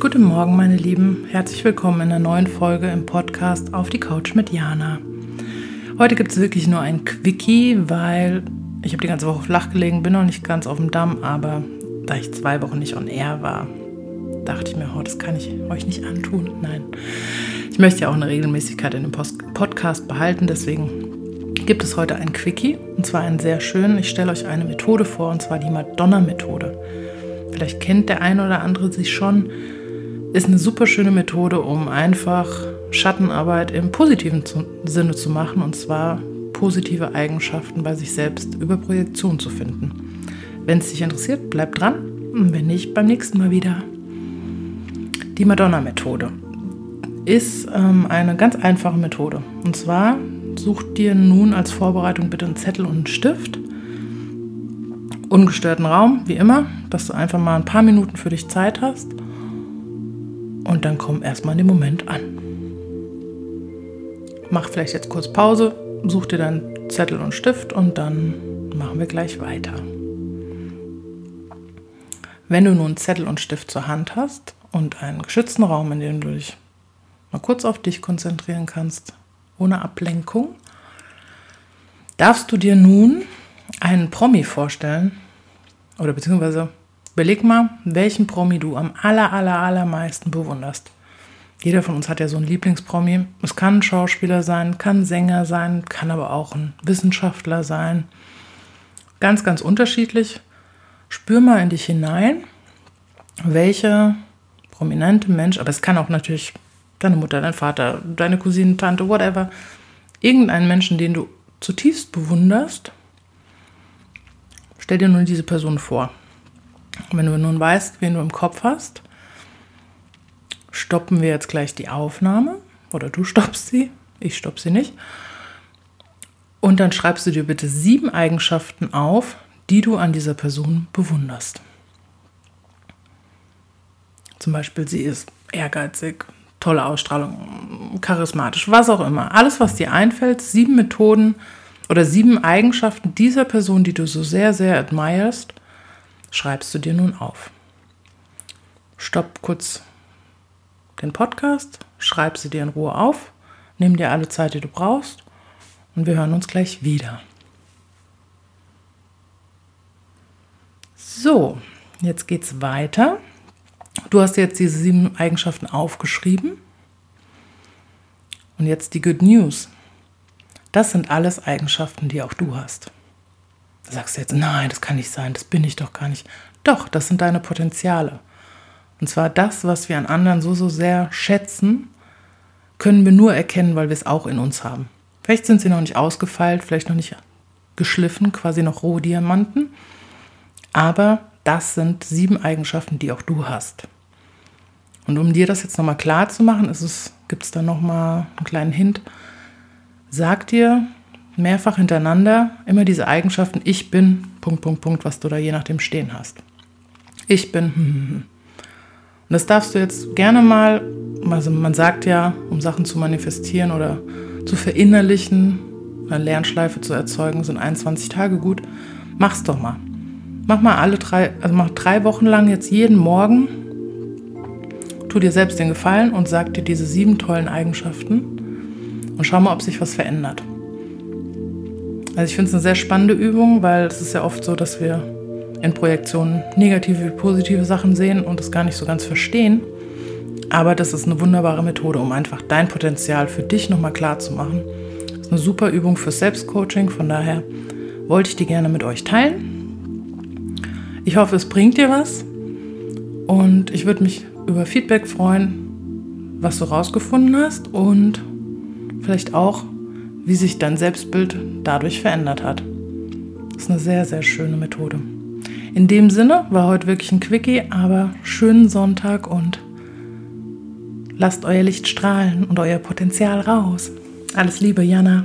Guten Morgen, meine Lieben. Herzlich willkommen in einer neuen Folge im Podcast Auf die Couch mit Jana. Heute gibt es wirklich nur ein Quickie, weil ich habe die ganze Woche flach gelegen, bin noch nicht ganz auf dem Damm, aber da ich zwei Wochen nicht on air war, dachte ich mir, oh, das kann ich euch nicht antun. Nein, ich möchte ja auch eine Regelmäßigkeit in dem Post Podcast behalten, deswegen gibt es heute ein Quickie und zwar einen sehr schönen. Ich stelle euch eine Methode vor und zwar die Madonna-Methode. Vielleicht kennt der eine oder andere sie schon ist eine super schöne Methode, um einfach Schattenarbeit im positiven Sinne zu machen und zwar positive Eigenschaften bei sich selbst über Projektion zu finden. Wenn es dich interessiert, bleib dran. Wenn nicht, beim nächsten Mal wieder. Die Madonna-Methode ist ähm, eine ganz einfache Methode. Und zwar such dir nun als Vorbereitung bitte einen Zettel und einen Stift. Ungestörten Raum, wie immer, dass du einfach mal ein paar Minuten für dich Zeit hast und dann komm erstmal in den Moment an. Mach vielleicht jetzt kurz Pause, such dir dann Zettel und Stift und dann machen wir gleich weiter. Wenn du nun Zettel und Stift zur Hand hast und einen geschützten Raum, in dem du dich mal kurz auf dich konzentrieren kannst, ohne Ablenkung, darfst du dir nun einen Promi vorstellen oder beziehungsweise Überleg mal, welchen Promi du am aller, aller, allermeisten bewunderst. Jeder von uns hat ja so einen Lieblingspromi. Es kann ein Schauspieler sein, kann Sänger sein, kann aber auch ein Wissenschaftler sein. Ganz, ganz unterschiedlich. Spür mal in dich hinein, welche prominente Mensch, aber es kann auch natürlich deine Mutter, dein Vater, deine Cousine, Tante, whatever, irgendeinen Menschen, den du zutiefst bewunderst. Stell dir nur diese Person vor. Wenn du nun weißt, wen du im Kopf hast, stoppen wir jetzt gleich die Aufnahme oder du stoppst sie, ich stopp sie nicht. Und dann schreibst du dir bitte sieben Eigenschaften auf, die du an dieser Person bewunderst. Zum Beispiel, sie ist ehrgeizig, tolle Ausstrahlung, charismatisch, was auch immer. Alles, was dir einfällt, sieben Methoden oder sieben Eigenschaften dieser Person, die du so sehr, sehr admirest schreibst du dir nun auf. Stopp kurz den Podcast, schreib sie dir in Ruhe auf, nimm dir alle Zeit, die du brauchst und wir hören uns gleich wieder. So, jetzt geht's weiter. Du hast jetzt diese sieben Eigenschaften aufgeschrieben. Und jetzt die Good News. Das sind alles Eigenschaften, die auch du hast. Da sagst du jetzt, nein, das kann nicht sein, das bin ich doch gar nicht. Doch, das sind deine Potenziale. Und zwar das, was wir an anderen so, so sehr schätzen, können wir nur erkennen, weil wir es auch in uns haben. Vielleicht sind sie noch nicht ausgefeilt, vielleicht noch nicht geschliffen, quasi noch rohe Diamanten. Aber das sind sieben Eigenschaften, die auch du hast. Und um dir das jetzt nochmal klar zu machen, gibt es da nochmal einen kleinen Hint. Sag dir, mehrfach hintereinander immer diese Eigenschaften, ich bin, Punkt, Punkt, Punkt, was du da je nachdem stehen hast. Ich bin, hm, hm, hm. Und das darfst du jetzt gerne mal, also man sagt ja, um Sachen zu manifestieren oder zu verinnerlichen, eine Lernschleife zu erzeugen, sind 21 Tage gut. Mach's doch mal. Mach mal alle drei, also mach drei Wochen lang jetzt jeden Morgen. Tu dir selbst den Gefallen und sag dir diese sieben tollen Eigenschaften und schau mal, ob sich was verändert. Also ich finde es eine sehr spannende Übung, weil es ist ja oft so, dass wir in Projektionen negative wie positive Sachen sehen und es gar nicht so ganz verstehen. Aber das ist eine wunderbare Methode, um einfach dein Potenzial für dich nochmal klar zu machen. Das ist eine super Übung für Selbstcoaching, von daher wollte ich die gerne mit euch teilen. Ich hoffe, es bringt dir was und ich würde mich über Feedback freuen, was du rausgefunden hast und vielleicht auch, wie sich dein Selbstbild dadurch verändert hat. Das ist eine sehr, sehr schöne Methode. In dem Sinne war heute wirklich ein Quickie, aber schönen Sonntag und lasst euer Licht strahlen und euer Potenzial raus. Alles Liebe, Jana.